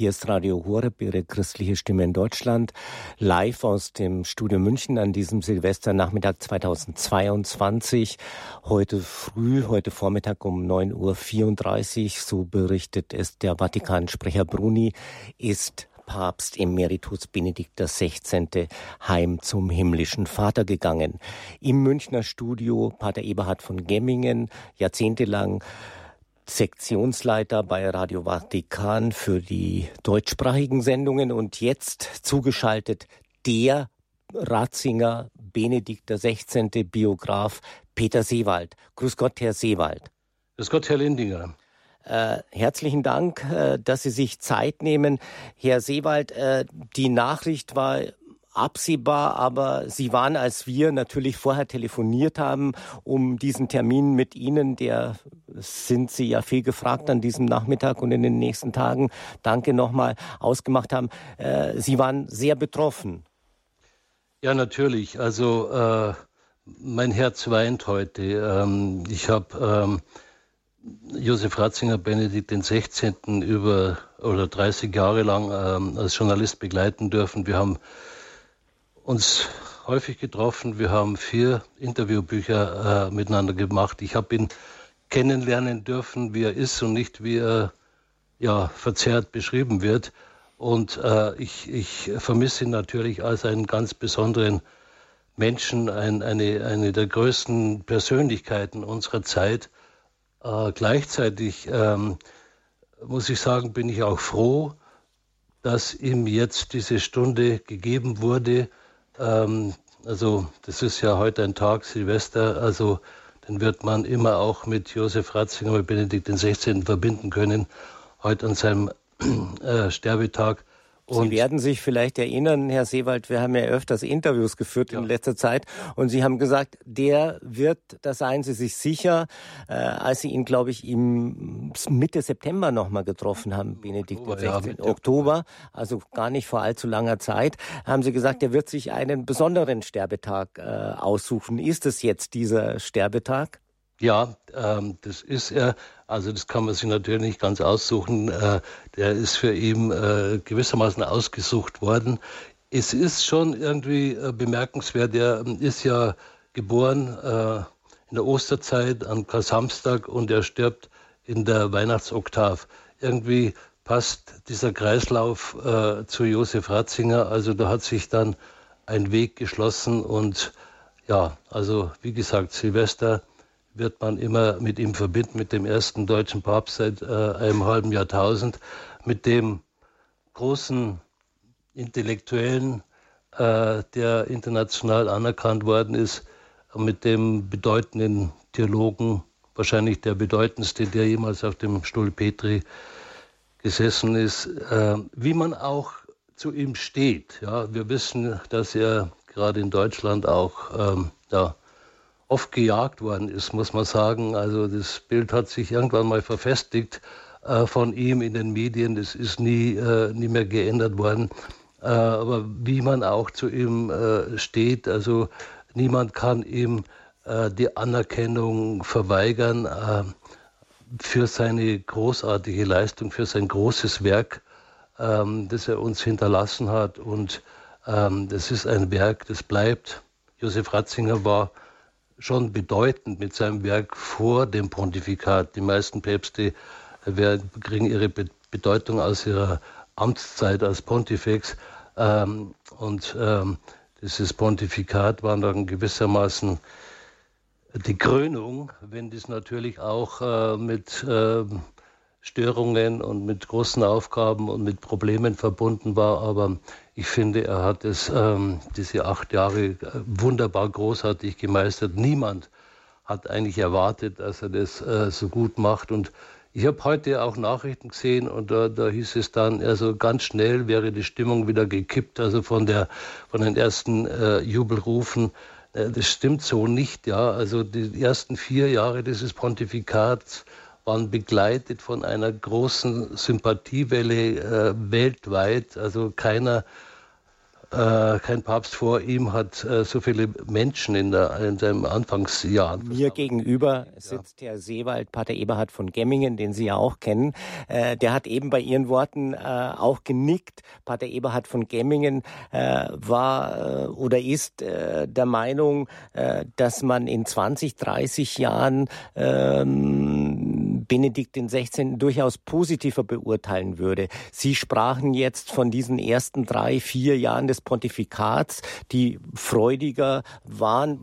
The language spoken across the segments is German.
Hier ist Radio Horeb, Ihre christliche Stimme in Deutschland, live aus dem Studio München an diesem Silvesternachmittag 2022. Heute früh, heute Vormittag um 9.34 Uhr, so berichtet es der Vatikansprecher Bruni, ist Papst Emeritus Benedikt XVI. heim zum himmlischen Vater gegangen. Im Münchner Studio Pater Eberhard von Gemmingen, jahrzehntelang Sektionsleiter bei Radio Vatikan für die deutschsprachigen Sendungen und jetzt zugeschaltet der Ratzinger Benedikt XVI. Biograf Peter Seewald. Grüß Gott, Herr Seewald. Grüß Gott, Herr Lindinger. Äh, herzlichen Dank, äh, dass Sie sich Zeit nehmen. Herr Seewald, äh, die Nachricht war absehbar, aber Sie waren, als wir natürlich vorher telefoniert haben, um diesen Termin mit Ihnen, der sind Sie ja viel gefragt an diesem Nachmittag und in den nächsten Tagen, danke nochmal, ausgemacht haben. Äh, Sie waren sehr betroffen. Ja, natürlich. Also äh, mein Herz weint heute. Ähm, ich habe ähm, Josef Ratzinger, Benedikt XVI. über oder 30 Jahre lang ähm, als Journalist begleiten dürfen. Wir haben uns häufig getroffen. Wir haben vier Interviewbücher äh, miteinander gemacht. Ich habe ihn kennenlernen dürfen, wie er ist und nicht wie er ja, verzerrt beschrieben wird. Und äh, ich, ich vermisse ihn natürlich als einen ganz besonderen Menschen, ein, eine, eine der größten Persönlichkeiten unserer Zeit. Äh, gleichzeitig ähm, muss ich sagen, bin ich auch froh, dass ihm jetzt diese Stunde gegeben wurde. Ähm, also das ist ja heute ein Tag, Silvester, also den wird man immer auch mit Josef Ratzinger, mit Benedikt XVI. verbinden können. Heute an seinem äh, Sterbetag Sie werden sich vielleicht erinnern, Herr Seewald, wir haben ja öfters Interviews geführt ja. in letzter Zeit und Sie haben gesagt, der wird, da seien Sie sich sicher, äh, als Sie ihn, glaube ich, im Mitte September nochmal getroffen haben, Benedikt Oktober, 16. Ja, Oktober, also gar nicht vor allzu langer Zeit, haben Sie gesagt, er wird sich einen besonderen Sterbetag äh, aussuchen. Ist es jetzt dieser Sterbetag? Ja, ähm, das ist er. Also das kann man sich natürlich nicht ganz aussuchen. Äh, der ist für ihn äh, gewissermaßen ausgesucht worden. Es ist schon irgendwie äh, bemerkenswert. Er ähm, ist ja geboren äh, in der Osterzeit an Samstag und er stirbt in der Weihnachtsoktav. Irgendwie passt dieser Kreislauf äh, zu Josef Ratzinger. Also da hat sich dann ein Weg geschlossen und ja, also wie gesagt, Silvester wird man immer mit ihm verbinden, mit dem ersten deutschen Papst seit äh, einem halben Jahrtausend, mit dem großen Intellektuellen, äh, der international anerkannt worden ist, mit dem bedeutenden Theologen, wahrscheinlich der bedeutendste, der jemals auf dem Stuhl Petri gesessen ist, äh, wie man auch zu ihm steht. Ja, wir wissen, dass er gerade in Deutschland auch ähm, ja, oft gejagt worden ist, muss man sagen. Also das Bild hat sich irgendwann mal verfestigt äh, von ihm in den Medien. Das ist nie, äh, nie mehr geändert worden. Äh, aber wie man auch zu ihm äh, steht, also niemand kann ihm äh, die Anerkennung verweigern äh, für seine großartige Leistung, für sein großes Werk, ähm, das er uns hinterlassen hat. Und ähm, das ist ein Werk, das bleibt. Josef Ratzinger war schon bedeutend mit seinem Werk vor dem Pontifikat. Die meisten Päpste äh, kriegen ihre Bedeutung aus ihrer Amtszeit als Pontifex. Ähm, und ähm, dieses Pontifikat war dann gewissermaßen die Krönung, wenn das natürlich auch äh, mit äh, Störungen und mit großen Aufgaben und mit Problemen verbunden war. Aber ich finde, er hat es ähm, diese acht Jahre äh, wunderbar großartig gemeistert. Niemand hat eigentlich erwartet, dass er das äh, so gut macht. Und ich habe heute auch Nachrichten gesehen und da, da, hieß es dann, also ganz schnell wäre die Stimmung wieder gekippt, also von, der, von den ersten äh, Jubelrufen. Äh, das stimmt so nicht, ja. Also die ersten vier Jahre dieses Pontifikats waren begleitet von einer großen Sympathiewelle äh, weltweit. Also keiner äh, kein Papst vor ihm hat äh, so viele Menschen in, der, in seinem Anfangsjahr. Mir gegenüber sitzt Herr Seewald, Pater Eberhard von Gemmingen, den Sie ja auch kennen. Äh, der hat eben bei Ihren Worten äh, auch genickt. Pater Eberhard von Gemmingen äh, war oder ist der Meinung, dass man in 20, 30 Jahren ähm, Benedikt XVI. durchaus positiver beurteilen würde. Sie sprachen jetzt von diesen ersten drei, vier Jahren des Pontifikats, die freudiger waren.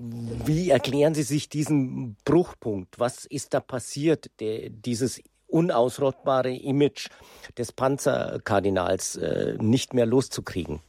Wie erklären Sie sich diesen Bruchpunkt? Was ist da passiert, der, dieses unausrottbare Image des Panzerkardinals äh, nicht mehr loszukriegen?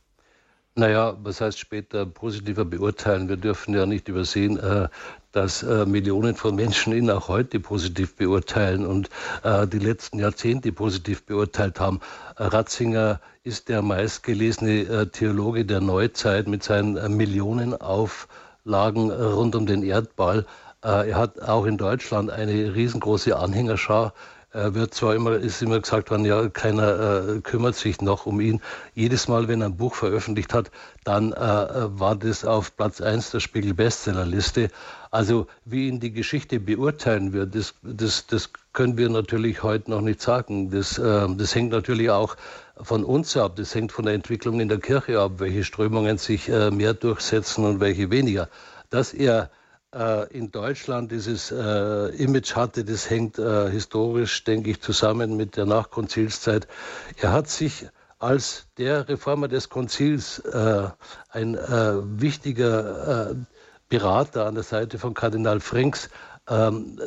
Naja, was heißt später positiver beurteilen? Wir dürfen ja nicht übersehen, äh, dass äh, Millionen von Menschen ihn auch heute positiv beurteilen und äh, die letzten Jahrzehnte positiv beurteilt haben. Ratzinger ist der meistgelesene Theologe der Neuzeit mit seinen Millionenauflagen rund um den Erdball. er hat auch in Deutschland eine riesengroße Anhängerschar er wird zwar immer, ist immer gesagt worden, ja, keiner äh, kümmert sich noch um ihn. Jedes Mal, wenn er ein Buch veröffentlicht hat, dann äh, war das auf Platz 1 der Spiegel-Bestsellerliste. Also wie ihn die Geschichte beurteilen wird, das, das, das können wir natürlich heute noch nicht sagen. Das, äh, das hängt natürlich auch von uns ab. Das hängt von der Entwicklung in der Kirche ab, welche Strömungen sich äh, mehr durchsetzen und welche weniger. Dass er in Deutschland dieses äh, Image hatte, das hängt äh, historisch, denke ich, zusammen mit der Nachkonzilszeit. Er hat sich als der Reformer des Konzils äh, ein äh, wichtiger äh, Berater an der Seite von Kardinal Frings ähm,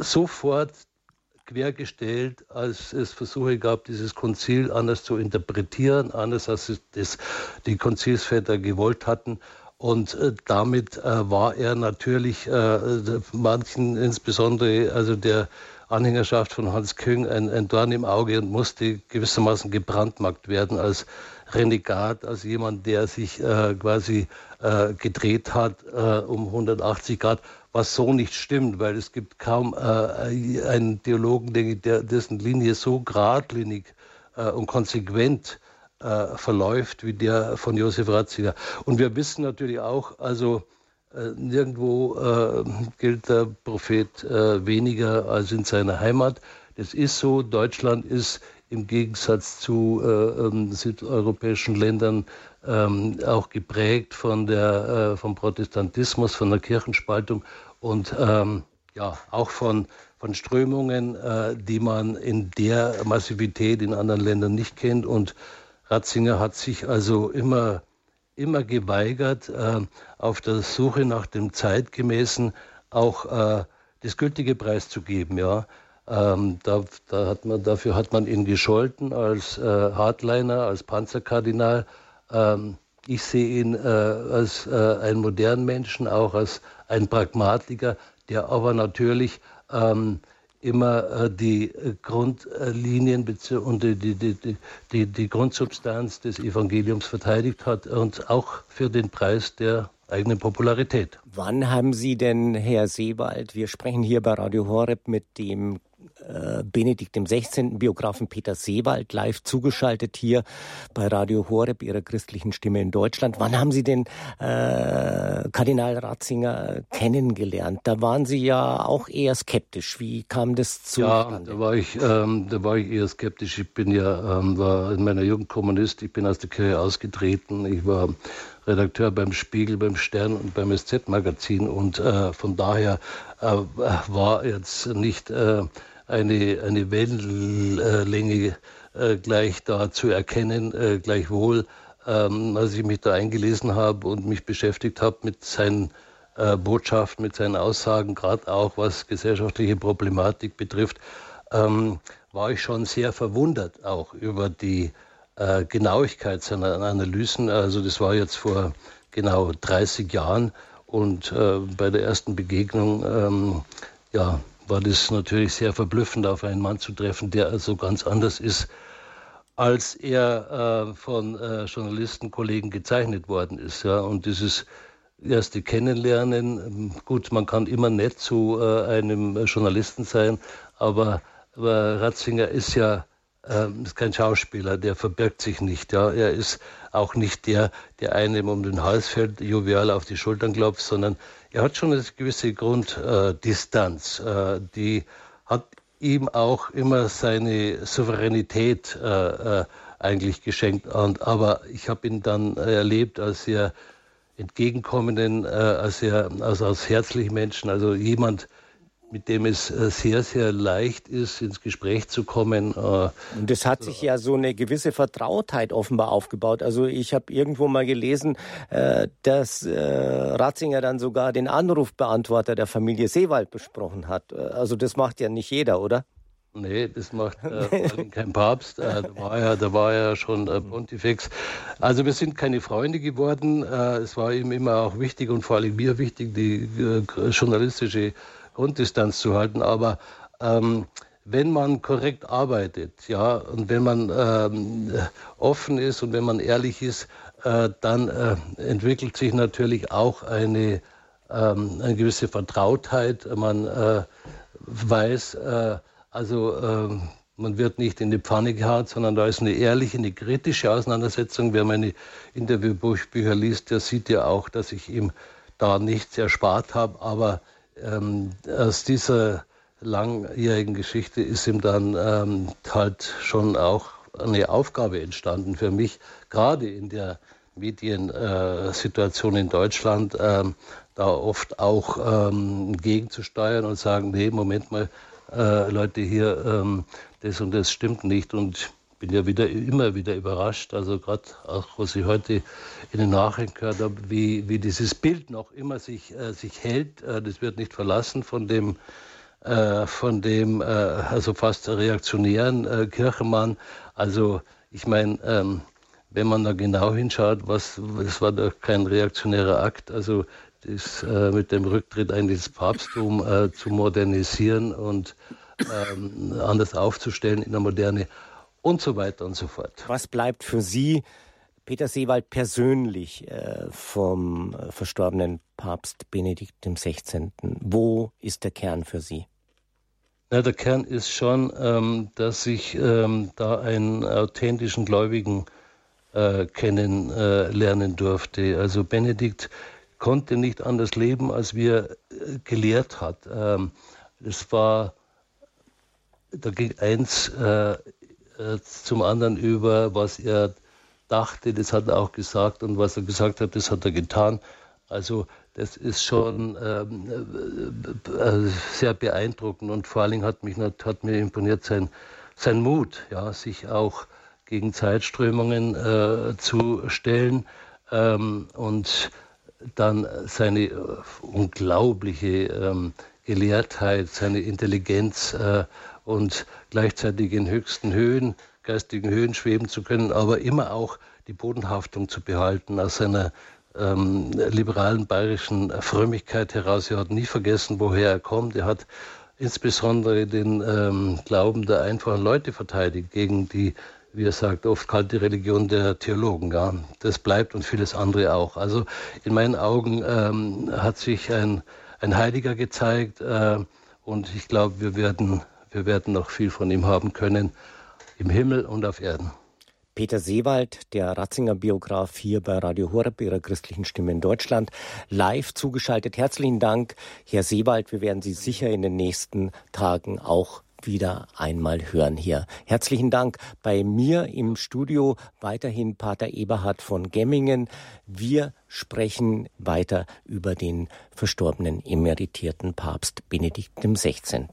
sofort quergestellt, als es Versuche gab, dieses Konzil anders zu interpretieren, anders als das die Konzilsväter gewollt hatten. Und äh, damit äh, war er natürlich äh, manchen, insbesondere also der Anhängerschaft von Hans Küng, ein, ein Dorn im Auge und musste gewissermaßen gebrandmarkt werden als Renegat, als jemand, der sich äh, quasi äh, gedreht hat äh, um 180 Grad, was so nicht stimmt, weil es gibt kaum einen Theologen, der, dessen Linie so geradlinig und konsequent äh, verläuft wie der von Josef Ratzinger. Und wir wissen natürlich auch, also äh, nirgendwo äh, gilt der Prophet äh, weniger als in seiner Heimat. Das ist so. Deutschland ist im Gegensatz zu äh, ähm, südeuropäischen Ländern ähm, auch geprägt von der, vom Protestantismus, von der Kirchenspaltung und ähm, ja, auch von, von Strömungen, die man in der Massivität in anderen Ländern nicht kennt. Und Ratzinger hat sich also immer, immer geweigert, äh, auf der Suche nach dem zeitgemäßen auch äh, das gültige Preis zu geben. Ja. Ähm, da, da hat man, dafür hat man ihn gescholten als äh, Hardliner, als Panzerkardinal. Ähm, ich sehe ihn äh, als äh, einen modernen Menschen, auch als ein Pragmatiker, der aber natürlich ähm, immer äh, die äh, Grundlinien und die, die, die, die, Grundsubstanz des Evangeliums verteidigt hat und auch für den Preis der eigenen Popularität. Wann haben Sie denn, Herr Seewald, wir sprechen hier bei Radio Horeb mit dem äh, Benedikt 16. Biografen Peter Seewald live zugeschaltet hier bei Radio Horeb, Ihrer christlichen Stimme in Deutschland. Wann haben Sie den äh, Kardinal Ratzinger kennengelernt? Da waren Sie ja auch eher skeptisch. Wie kam das zu? Ja, da war ich, ähm, da war ich eher skeptisch. Ich bin ja ähm, war in meiner Jugend Kommunist. Ich bin aus der Kirche ausgetreten. Ich war Redakteur beim Spiegel, beim Stern und beim SZ-Magazin und äh, von daher äh, war jetzt nicht äh, eine, eine Wellenlänge äh, gleich da zu erkennen. Äh, gleichwohl, ähm, als ich mich da eingelesen habe und mich beschäftigt habe mit seinen äh, Botschaften, mit seinen Aussagen, gerade auch was gesellschaftliche Problematik betrifft, ähm, war ich schon sehr verwundert auch über die äh, Genauigkeit seiner Analysen. Also das war jetzt vor genau 30 Jahren und äh, bei der ersten Begegnung ähm, ja, war das natürlich sehr verblüffend, auf einen Mann zu treffen, der also ganz anders ist, als er äh, von äh, Journalistenkollegen gezeichnet worden ist. Ja. Und dieses erste Kennenlernen, ähm, gut, man kann immer nett zu äh, einem Journalisten sein, aber, aber Ratzinger ist ja ähm, ist kein Schauspieler, der verbirgt sich nicht. Ja. Er ist auch nicht der, der einem um den Hals fällt, jovial auf die Schultern klopft, sondern er hat schon eine gewisse Grunddistanz. Äh, die hat ihm auch immer seine Souveränität äh, äh, eigentlich geschenkt. Und, aber ich habe ihn dann erlebt als sehr entgegenkommenden, äh, als sehr also als herzlichen Menschen, also jemand, mit dem es äh, sehr, sehr leicht ist, ins Gespräch zu kommen. Äh, Und es hat sich ja so eine gewisse Vertrautheit offenbar aufgebaut. Also ich habe irgendwo mal gelesen, äh, dass Ratzinger dann sogar den Anrufbeantworter der Familie Seewald besprochen hat. Also das macht ja nicht jeder, oder? Nee, das macht äh, kein Papst. Äh, da, war ja, da war ja schon äh, Pontifex. Also wir sind keine Freunde geworden. Es war ihm immer auch wichtig und vor allem mir wichtig, die journalistische Grunddistanz zu halten. Aber ähm, wenn man korrekt arbeitet, ja, und wenn man ähm, offen ist und wenn man ehrlich ist, äh, dann äh, entwickelt sich natürlich auch eine, ähm, eine gewisse Vertrautheit. Man äh, weiß, äh, also ähm, man wird nicht in die Pfanne gehauen, sondern da ist eine ehrliche, eine kritische Auseinandersetzung. Wer meine Interviewbücher liest, der sieht ja auch, dass ich ihm da nichts erspart habe. Aber ähm, aus dieser langjährigen Geschichte ist ihm dann ähm, halt schon auch eine Aufgabe entstanden für mich, gerade in der Mediensituation äh, in Deutschland, ähm, da oft auch ähm, gegenzusteuern und sagen, nee, Moment mal, äh, Leute hier, ähm, das und das stimmt nicht. Und bin ja wieder immer wieder überrascht. Also gerade auch, was ich heute in den Nachrichten gehört habe, wie, wie dieses Bild noch immer sich, äh, sich hält. Äh, das wird nicht verlassen von dem, äh, von dem äh, also fast reaktionären äh, Kirchenmann. Also ich meine, ähm, wenn man da genau hinschaut, was, das war doch kein reaktionärer Akt. Also das äh, mit dem Rücktritt eigentlich das Papsttum äh, zu modernisieren und ähm, anders aufzustellen in der Moderne und so weiter und so fort. Was bleibt für Sie, Peter Seewald, persönlich äh, vom äh, verstorbenen Papst Benedikt XVI.? Wo ist der Kern für Sie? Ja, der Kern ist schon, ähm, dass ich ähm, da einen authentischen Gläubigen äh, kennenlernen durfte. Also Benedikt konnte nicht anders leben, als wie er äh, gelehrt hat. Ähm, es war, da ging eins äh, äh, zum anderen über, was er dachte, das hat er auch gesagt und was er gesagt hat, das hat er getan. Also das ist schon ähm, äh, sehr beeindruckend und vor allen Dingen hat, mich, hat mir imponiert sein, sein Mut, ja, sich auch gegen Zeitströmungen äh, zu stellen ähm, und dann seine äh, unglaubliche ähm, Gelehrtheit, seine Intelligenz äh, und gleichzeitig in höchsten Höhen, geistigen Höhen schweben zu können, aber immer auch die Bodenhaftung zu behalten aus seiner ähm, liberalen bayerischen Frömmigkeit heraus. Er hat nie vergessen, woher er kommt. Er hat insbesondere den ähm, Glauben der einfachen Leute verteidigt gegen die wie er sagt, oft kalte Religion der Theologen. Ja. Das bleibt und vieles andere auch. Also in meinen Augen ähm, hat sich ein, ein Heiliger gezeigt äh, und ich glaube, wir werden, wir werden noch viel von ihm haben können im Himmel und auf Erden. Peter Seewald, der Ratzinger Biograf hier bei Radio Horeb, Ihrer christlichen Stimme in Deutschland, live zugeschaltet. Herzlichen Dank, Herr Seewald. Wir werden Sie sicher in den nächsten Tagen auch wieder einmal hören hier. Herzlichen Dank bei mir im Studio weiterhin Pater Eberhard von Gemmingen. Wir sprechen weiter über den verstorbenen emeritierten Papst Benedikt XVI.